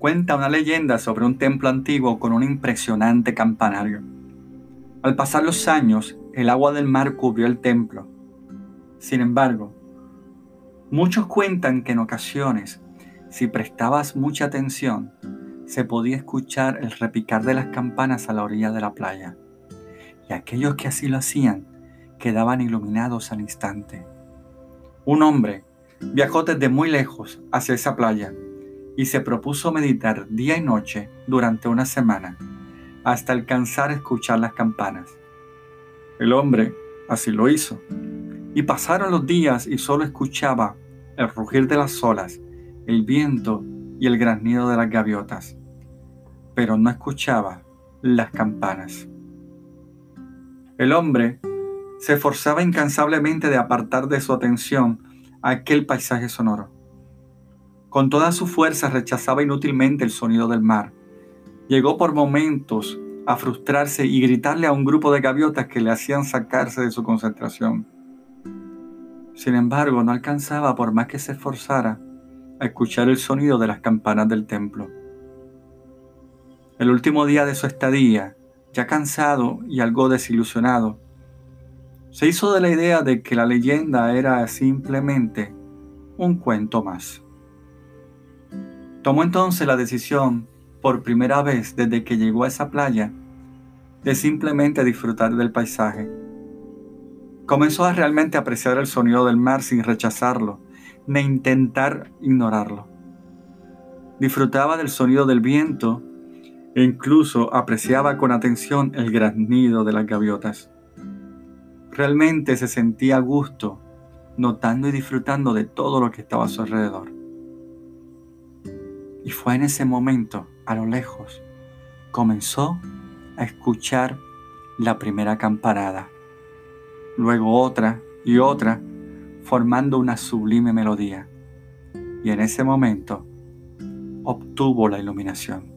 Cuenta una leyenda sobre un templo antiguo con un impresionante campanario. Al pasar los años, el agua del mar cubrió el templo. Sin embargo, muchos cuentan que en ocasiones, si prestabas mucha atención, se podía escuchar el repicar de las campanas a la orilla de la playa, y aquellos que así lo hacían quedaban iluminados al instante. Un hombre viajó desde muy lejos hacia esa playa y se propuso meditar día y noche durante una semana, hasta alcanzar a escuchar las campanas. El hombre así lo hizo, y pasaron los días y solo escuchaba el rugir de las olas, el viento y el graznido de las gaviotas, pero no escuchaba las campanas. El hombre se esforzaba incansablemente de apartar de su atención aquel paisaje sonoro con toda su fuerza rechazaba inútilmente el sonido del mar. Llegó por momentos a frustrarse y gritarle a un grupo de gaviotas que le hacían sacarse de su concentración. Sin embargo, no alcanzaba, por más que se esforzara, a escuchar el sonido de las campanas del templo. El último día de su estadía, ya cansado y algo desilusionado, se hizo de la idea de que la leyenda era simplemente un cuento más. Tomó entonces la decisión, por primera vez desde que llegó a esa playa, de simplemente disfrutar del paisaje. Comenzó a realmente apreciar el sonido del mar sin rechazarlo, ni intentar ignorarlo. Disfrutaba del sonido del viento e incluso apreciaba con atención el graznido de las gaviotas. Realmente se sentía a gusto, notando y disfrutando de todo lo que estaba a su alrededor. Y fue en ese momento, a lo lejos, comenzó a escuchar la primera campanada, luego otra y otra, formando una sublime melodía. Y en ese momento obtuvo la iluminación.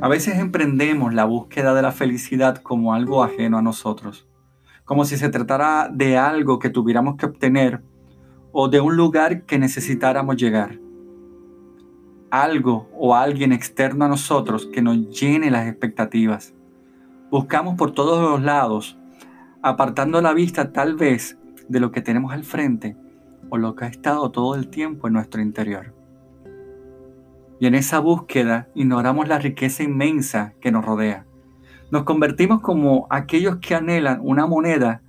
A veces emprendemos la búsqueda de la felicidad como algo ajeno a nosotros, como si se tratara de algo que tuviéramos que obtener o de un lugar que necesitáramos llegar. Algo o alguien externo a nosotros que nos llene las expectativas. Buscamos por todos los lados, apartando la vista tal vez de lo que tenemos al frente o lo que ha estado todo el tiempo en nuestro interior. Y en esa búsqueda ignoramos la riqueza inmensa que nos rodea. Nos convertimos como aquellos que anhelan una moneda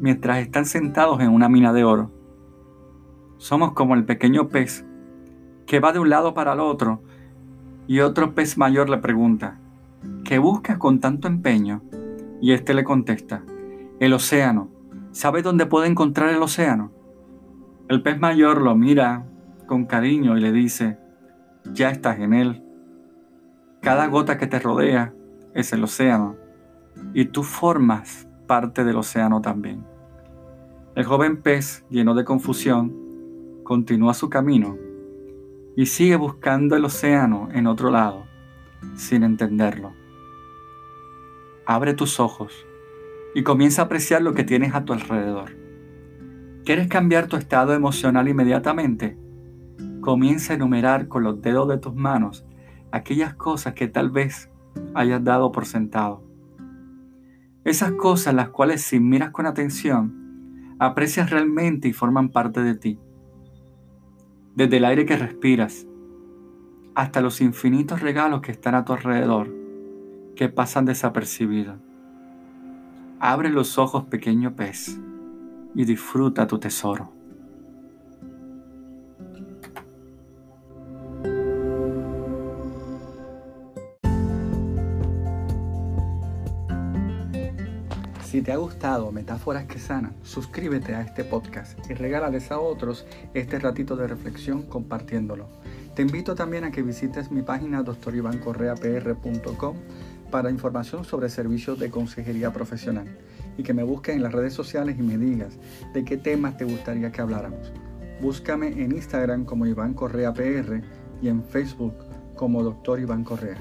mientras están sentados en una mina de oro. Somos como el pequeño pez que va de un lado para el otro y otro pez mayor le pregunta, ¿qué buscas con tanto empeño? Y éste le contesta, el océano. ¿Sabes dónde puede encontrar el océano? El pez mayor lo mira con cariño y le dice, ya estás en él. Cada gota que te rodea es el océano y tú formas parte del océano también. El joven pez, lleno de confusión, continúa su camino y sigue buscando el océano en otro lado, sin entenderlo. Abre tus ojos y comienza a apreciar lo que tienes a tu alrededor. ¿Quieres cambiar tu estado emocional inmediatamente? Comienza a enumerar con los dedos de tus manos aquellas cosas que tal vez hayas dado por sentado. Esas cosas las cuales si miras con atención, aprecias realmente y forman parte de ti desde el aire que respiras hasta los infinitos regalos que están a tu alrededor, que pasan desapercibidos. Abre los ojos, pequeño pez, y disfruta tu tesoro. Si te ha gustado Metáforas que Sanan, suscríbete a este podcast y regálales a otros este ratito de reflexión compartiéndolo. Te invito también a que visites mi página doctorivancorreapr.com para información sobre servicios de consejería profesional y que me busques en las redes sociales y me digas de qué temas te gustaría que habláramos. Búscame en Instagram como Iván Correa PR y en Facebook como Doctor Iván Correa.